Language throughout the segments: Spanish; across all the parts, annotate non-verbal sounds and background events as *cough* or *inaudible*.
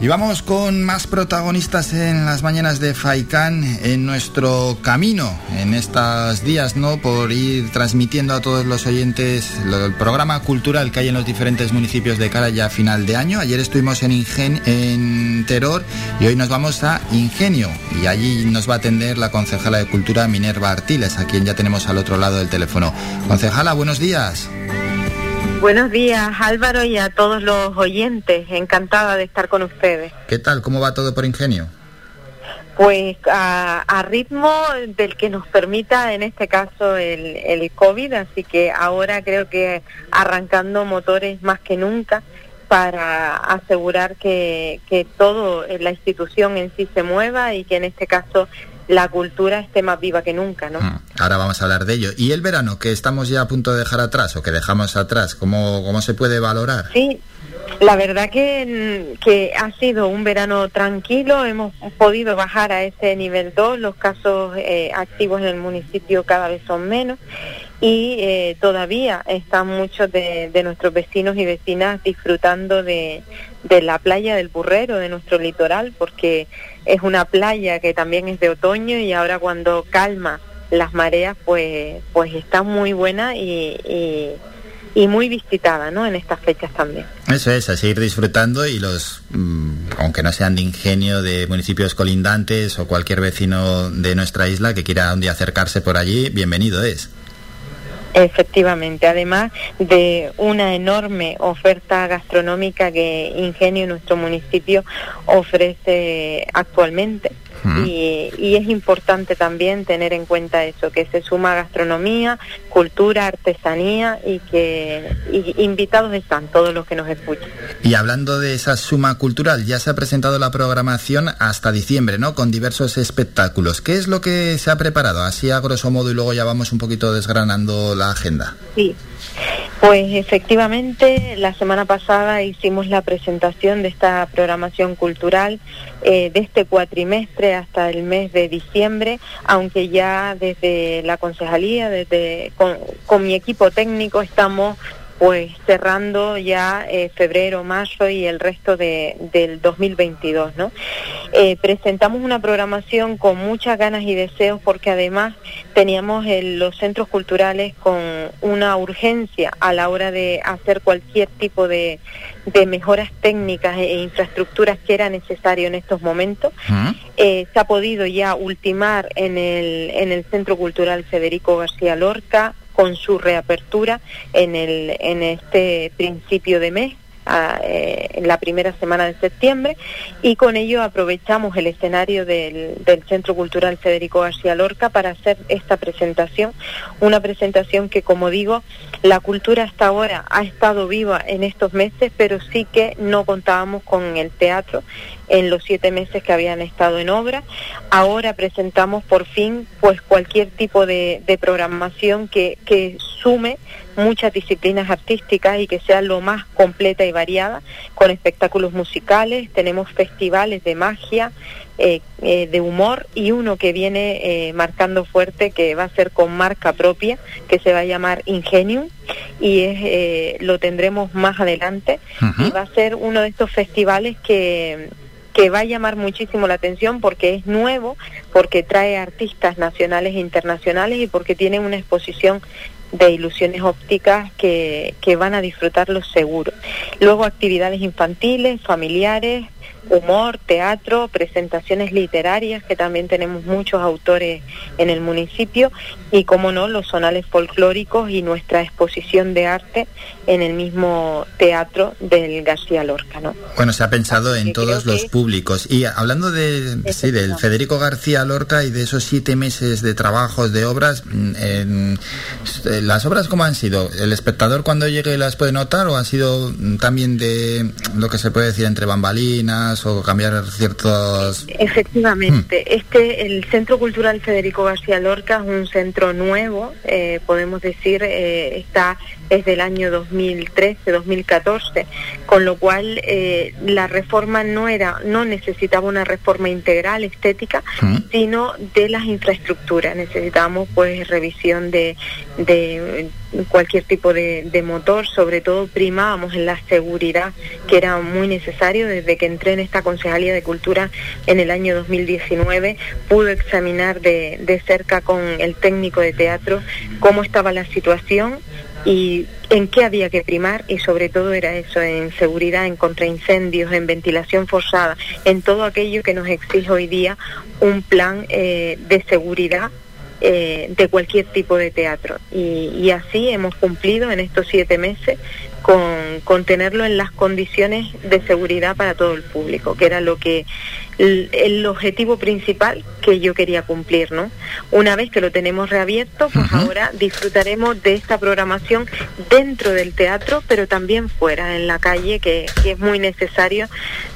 Y vamos con más protagonistas en las mañanas de Faikán en nuestro camino en estos días, ¿no? Por ir transmitiendo a todos los oyentes el programa cultural que hay en los diferentes municipios de cara ya a final de año. Ayer estuvimos en, Ingen en Teror y hoy nos vamos a Ingenio y allí nos va a atender la concejala de Cultura Minerva Artiles, a quien ya tenemos al otro lado del teléfono. Concejala, buenos días. Buenos días Álvaro y a todos los oyentes, encantada de estar con ustedes. ¿Qué tal? ¿Cómo va todo por Ingenio? Pues a, ritmo del que nos permita en este caso el, el COVID, así que ahora creo que arrancando motores más que nunca para asegurar que, que todo la institución en sí se mueva y que en este caso la cultura esté más viva que nunca, ¿no? Mm, ahora vamos a hablar de ello. ¿Y el verano que estamos ya a punto de dejar atrás o que dejamos atrás, cómo, cómo se puede valorar? Sí, la verdad que, que ha sido un verano tranquilo, hemos podido bajar a ese nivel 2, los casos eh, activos en el municipio cada vez son menos. Y eh, todavía están muchos de, de, nuestros vecinos y vecinas disfrutando de, de la playa del Burrero, de nuestro litoral, porque es una playa que también es de otoño y ahora cuando calma las mareas, pues, pues está muy buena y, y, muy visitada, ¿no? En estas fechas también. Eso es, a seguir disfrutando y los, mm, aunque no sean de ingenio, de municipios colindantes o cualquier vecino de nuestra isla que quiera un día acercarse por allí, bienvenido es. Efectivamente, además de una enorme oferta gastronómica que Ingenio, nuestro municipio, ofrece actualmente. Y, es importante también tener en cuenta eso, que se suma gastronomía, cultura, artesanía y que invitados están todos los que nos escuchan. Y hablando de esa suma cultural, ya se ha presentado la programación hasta diciembre, ¿no? Con diversos espectáculos. ¿Qué es lo que se ha preparado? Así a grosso modo y luego ya vamos un poquito desgranando la agenda. Sí. Pues efectivamente, la semana pasada hicimos la presentación de esta programación cultural eh, de este cuatrimestre hasta el mes de diciembre, aunque ya desde la concejalía, desde con mi equipo técnico estamos pues cerrando ya eh, febrero, mayo y el resto de, del 2022, ¿no? Eh, presentamos una programación con muchas ganas y deseos porque además teníamos los centros culturales con una urgencia a la hora de hacer cualquier tipo de, de mejoras técnicas e infraestructuras que era necesario en estos momentos. Eh, se ha podido ya ultimar en el, en el Centro Cultural Federico García Lorca, con su reapertura en, el, en este principio de mes eh, en la primera semana de septiembre y con ello aprovechamos el escenario del, del, Centro Cultural Federico García Lorca para hacer esta presentación, una presentación que como digo, la cultura hasta ahora ha estado viva en estos meses, pero sí que no contábamos con el teatro en los siete meses que habían estado en obra. Ahora presentamos por fin pues cualquier tipo de, de programación que, que sume muchas disciplinas artísticas y que sea lo más completa y variada, con espectáculos musicales, tenemos festivales de magia, eh, eh, de humor y uno que viene eh, marcando fuerte que va a ser con marca propia, que se va a llamar Ingenium y es, lo tendremos más adelante y va a ser uno de estos festivales que que va a llamar muchísimo la atención porque es nuevo, porque trae artistas nacionales e internacionales y porque tiene una exposición de ilusiones ópticas que, que van a disfrutarlo seguro. Luego actividades infantiles, familiares, humor, teatro, presentaciones literarias, que también tenemos muchos autores en el municipio, y como no, los sonales folclóricos y nuestra exposición de arte en el mismo teatro del García Lorca. ¿no? Bueno, se ha pensado en todos los públicos. Y hablando de, sí, del Federico García Lorca y de esos siete meses de trabajos, de obras, mm, en, ¿las obras cómo han sido? ¿El espectador cuando llegue las puede notar o ha sido también de lo que se puede decir entre bambalinas? O cambiar ciertos... Efectivamente, hmm. este, el Centro Cultural Federico García Lorca es un centro nuevo, eh, podemos decir, eh, está desde el año 2013-2014, con lo cual eh, la reforma no era, no necesitaba una reforma integral estética, hmm. sino de las infraestructuras. Necesitábamos pues revisión de, de cualquier tipo de, motor, sobre todo primábamos en la seguridad, que era muy necesario. Desde que entré en esta Concejalía de Cultura en el año 2019, pude examinar de, de cerca con el técnico de teatro cómo estaba la situación y en qué había que primar y sobre todo era eso, en seguridad, en contraincendios, en ventilación forzada, en todo aquello que nos exige hoy día un plan eh, de seguridad eh, de cualquier tipo de teatro. Y, así hemos cumplido en estos siete meses con, con, tenerlo en las condiciones de seguridad para todo el público, que era lo que el, objetivo principal que yo quería cumplir, ¿no? Una vez que lo tenemos reabierto, pues ahora disfrutaremos de esta programación dentro del teatro, pero también fuera, en la calle, que, es muy necesario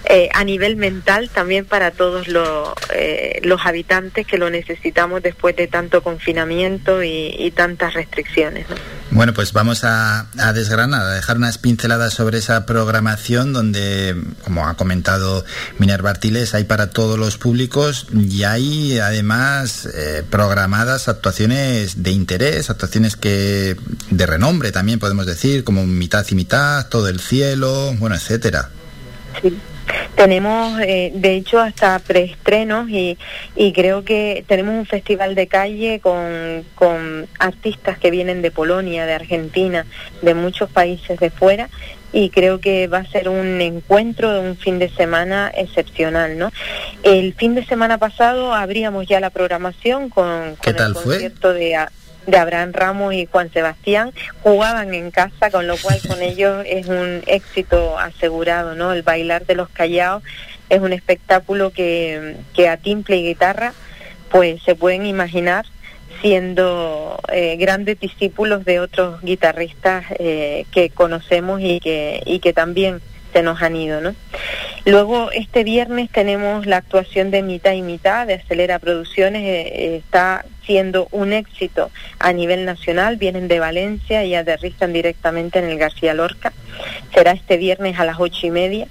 eh, a nivel mental también para todos los, eh, los habitantes que lo necesitamos después de tanto confinamiento y, y tantas restricciones, ¿no? Bueno, pues vamos a, desgranar, a dejar unas pinceladas sobre esa programación donde, como ha comentado Minerva Artiles, hay para todos los públicos y hay además eh, programadas actuaciones de interés, actuaciones que de renombre también podemos decir, como mitad y mitad, todo el cielo, bueno, etcétera. Sí. Tenemos, eh, de hecho, hasta preestrenos y, y creo que tenemos un festival de calle con, con artistas que vienen de Polonia, de Argentina, de muchos países de fuera y creo que va a ser un encuentro de un fin de semana excepcional, ¿no? El fin de semana pasado abríamos ya la programación con, con el concierto de de Abraham Ramos y Juan Sebastián jugaban en casa, con lo cual con *laughs* ellos es un éxito asegurado, ¿no? El bailar de los callados es un espectáculo que, que a timple y guitarra pues se pueden imaginar siendo eh, grandes discípulos de otros guitarristas eh, que conocemos y que, y que también se nos han ido, ¿no? Luego, este viernes tenemos la actuación de mitad y mitad de Acelera Producciones, eh, está siendo un éxito a nivel nacional, vienen de Valencia y aterrizan directamente en el García Lorca. Será este viernes a las ocho y media.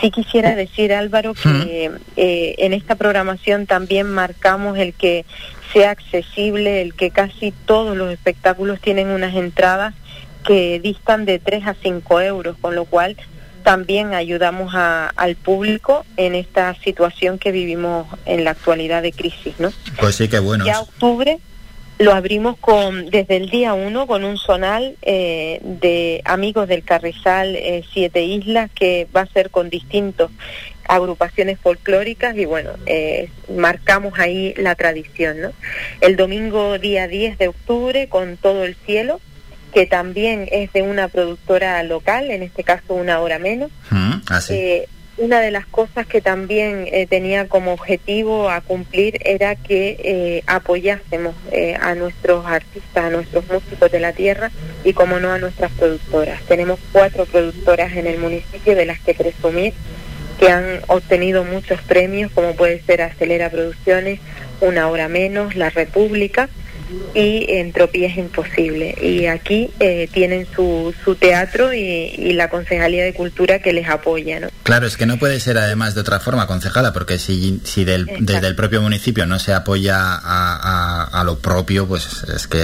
Sí quisiera decir, Álvaro, que eh, en esta programación también marcamos el que sea accesible, el que casi todos los espectáculos tienen unas entradas que distan de 3 a 5 euros, con lo cual también ayudamos al público en esta situación que vivimos en la actualidad de crisis, ¿no? Pues sí, que bueno. Ya octubre lo abrimos con desde el día uno con un sonal eh, de amigos del Carrizal eh, Siete Islas que va a ser con distintos agrupaciones folclóricas y bueno, eh, marcamos ahí la tradición, ¿no? El domingo día 10 de octubre con todo el cielo que también es de una productora local, en este caso una hora menos. Mm, ah, eh, una de las cosas que también eh, tenía como objetivo a cumplir era que eh, apoyásemos a nuestros artistas, a nuestros músicos de la tierra y como no a nuestras productoras. Tenemos cuatro productoras en el municipio de las que presumir que han obtenido muchos premios, como puede ser Acelera Producciones, Una Hora Menos, La República, y Entropía es imposible. Y aquí eh, tienen su, su teatro y, la Concejalía de Cultura que les apoya. ¿no? Claro, es que no puede ser además de otra forma, concejala, porque si, si del, desde el propio municipio no se apoya a, a, lo propio, pues es que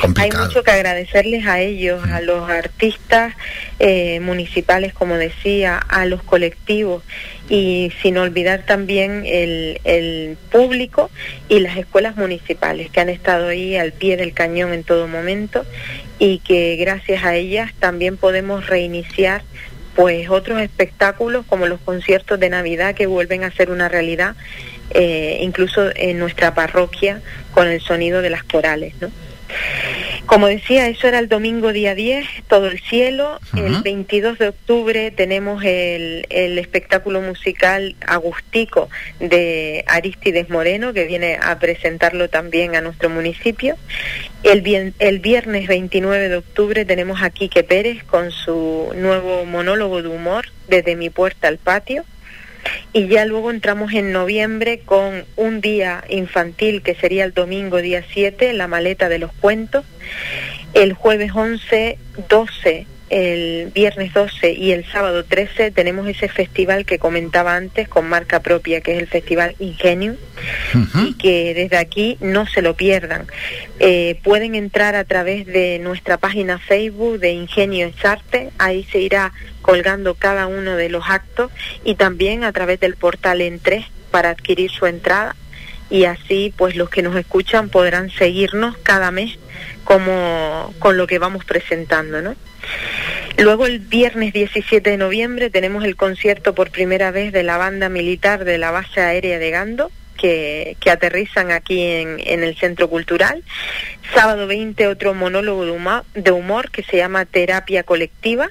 complicado. Hay mucho que agradecerles a ellos, a mm. los artistas eh, municipales, como decía, a los colectivos y sin olvidar también el, el público y las escuelas municipales que han estado ahí al pie del cañón en todo momento y que gracias a ellas también podemos reiniciar pues otros espectáculos como los conciertos de Navidad que vuelven a ser una realidad eh, incluso en nuestra parroquia con el sonido de las corales, ¿no? Como decía, eso era el domingo día 10, todo el cielo. El 22 de octubre tenemos el, el, espectáculo musical Agustico de Aristides Moreno, que viene a presentarlo también a nuestro municipio. El, el viernes 29 de octubre tenemos a Quique Pérez con su nuevo monólogo de humor, Desde mi puerta al patio. Y ya luego entramos en noviembre con un día infantil que sería el domingo día 7, la maleta de los cuentos. El jueves 11, 12 el viernes 12 y el sábado 13 tenemos ese festival que comentaba antes con marca propia, que es el Festival Ingenio, y que desde aquí no se lo pierdan. Eh, pueden entrar a través de nuestra página Facebook de Ingenio es Arte, ahí se irá colgando cada uno de los actos y también a través del portal en tres para adquirir su entrada y así pues los que nos escuchan podrán seguirnos cada mes como con lo que vamos presentando, ¿no? Luego el viernes 17 de noviembre tenemos el concierto por primera vez de la banda militar de la base aérea de Gando, que, que, aterrizan aquí en, en, el Centro Cultural. Sábado 20 otro monólogo de humor, de humor que se llama Terapia Colectiva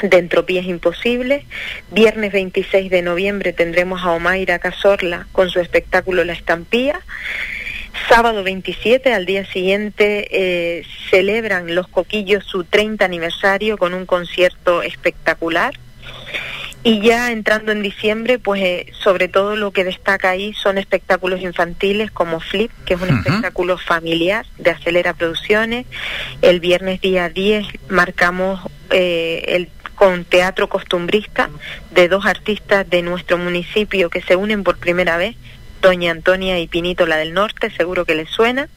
de Entropías Imposibles. Viernes 26 de noviembre tendremos a Omaira Casorla con su espectáculo La Estampía. Sábado 27, al día siguiente, eh, celebran los Coquillos su 30 aniversario con un concierto espectacular. Y ya entrando en diciembre, pues eh, sobre todo lo que destaca ahí son espectáculos infantiles como Flip, que es un espectáculo familiar de Acelera Producciones. El viernes día 10 marcamos eh, el con teatro costumbrista de dos artistas de nuestro municipio que se unen por primera vez, Doña Antonia y Pinito, la del norte, seguro que les suena.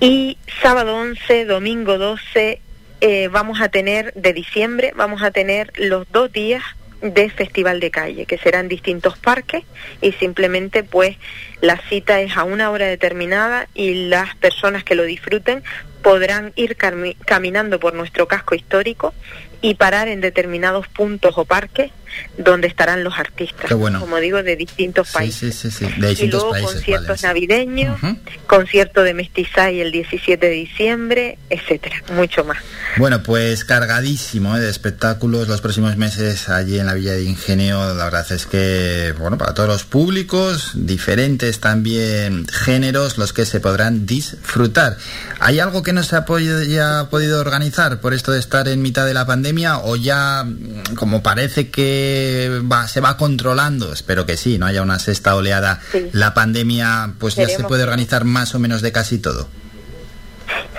Y sábado 11, domingo 12, eh, vamos a tener, de diciembre, vamos a tener los dos días de festival de calle, que serán distintos parques y simplemente pues la cita es a una hora determinada y las personas que lo disfruten podrán ir caminando por nuestro casco histórico y parar en determinados puntos o parques donde estarán los artistas, como digo, de distintos países. Sí, sí, sí, de distintos y luego conciertos navideños, concierto de Mestizay el 17 de diciembre, etcétera, mucho más. Bueno, pues cargadísimo ¿eh? de espectáculos los próximos meses allí en la Villa de Ingenio. La verdad es que, bueno, para todos los públicos, diferentes también géneros, los que se podrán disfrutar. ¿Hay algo que no se ha podido, ya podido organizar por esto de estar en mitad de la pandemia o ya, como parece que va, se va controlando, espero que sí, no haya una sexta oleada, la pandemia, pues ya se puede organizar más o menos de casi todo.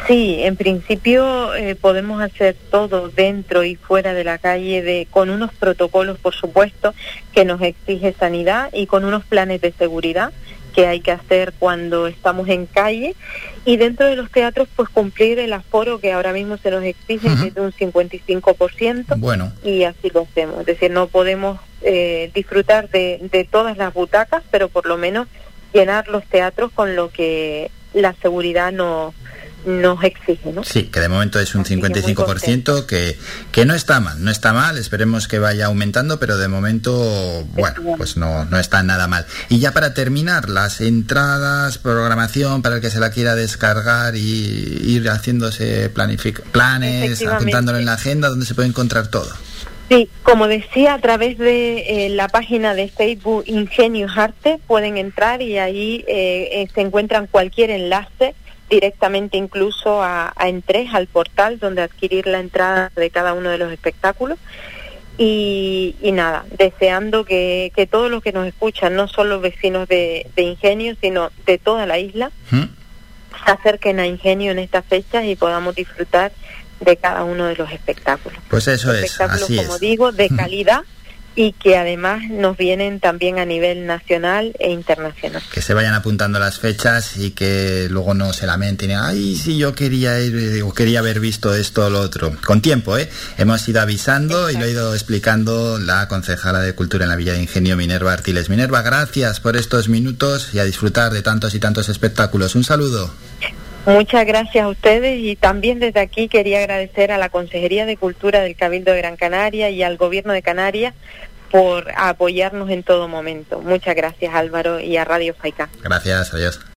Sí, en principio eh, podemos hacer todo dentro y fuera de la calle de, con unos protocolos, por supuesto, que nos exige sanidad y con unos planes de seguridad que hay que hacer cuando estamos en calle. Y dentro de los teatros pues cumplir el aforo que ahora mismo se nos exige que es de un 55% bueno. y así lo hacemos, es decir, no podemos eh, disfrutar de, de todas las butacas, pero por lo menos llenar los teatros con lo que la seguridad nos nos exige, ¿no? Sí, que de momento es un 55%, que, que no está mal, no está mal, esperemos que vaya aumentando, pero de momento, bueno, pues no, no está nada mal. Y ya para terminar, las entradas, programación para el que se la quiera descargar y ir haciéndose planes, apuntándolo en la agenda, donde se puede encontrar todo. Sí, como decía, a través de eh, la página de Facebook Ingenios Arte pueden entrar y ahí eh, eh, se encuentran cualquier enlace directamente incluso a, a Entres, al portal donde adquirir la entrada de cada uno de los espectáculos. Y, y nada, deseando que, que, todos los que nos escuchan, no solo vecinos de, de Ingenio, sino de toda la isla, ¿Mm? se acerquen a Ingenio en estas fechas y podamos disfrutar de cada uno de los espectáculos. Pues eso espectáculos, es, así como digo, de *laughs* calidad y que además nos vienen también a nivel nacional e internacional. Que se vayan apuntando las fechas y que luego no se lamenten, ay, si yo quería ir o quería haber visto esto o lo otro. Con tiempo, ¿eh? Hemos ido avisando y lo ha ido explicando la concejala de Cultura en la Villa de Ingenio, Minerva Artiles. Minerva, gracias por estos minutos y a disfrutar de tantos y tantos espectáculos. Un saludo. Muchas gracias a ustedes y también desde aquí quería agradecer a la Consejería de Cultura del Cabildo de Gran Canaria y al Gobierno de Canarias por apoyarnos en todo momento. Muchas gracias Álvaro y a Radio Faica. Gracias, adiós.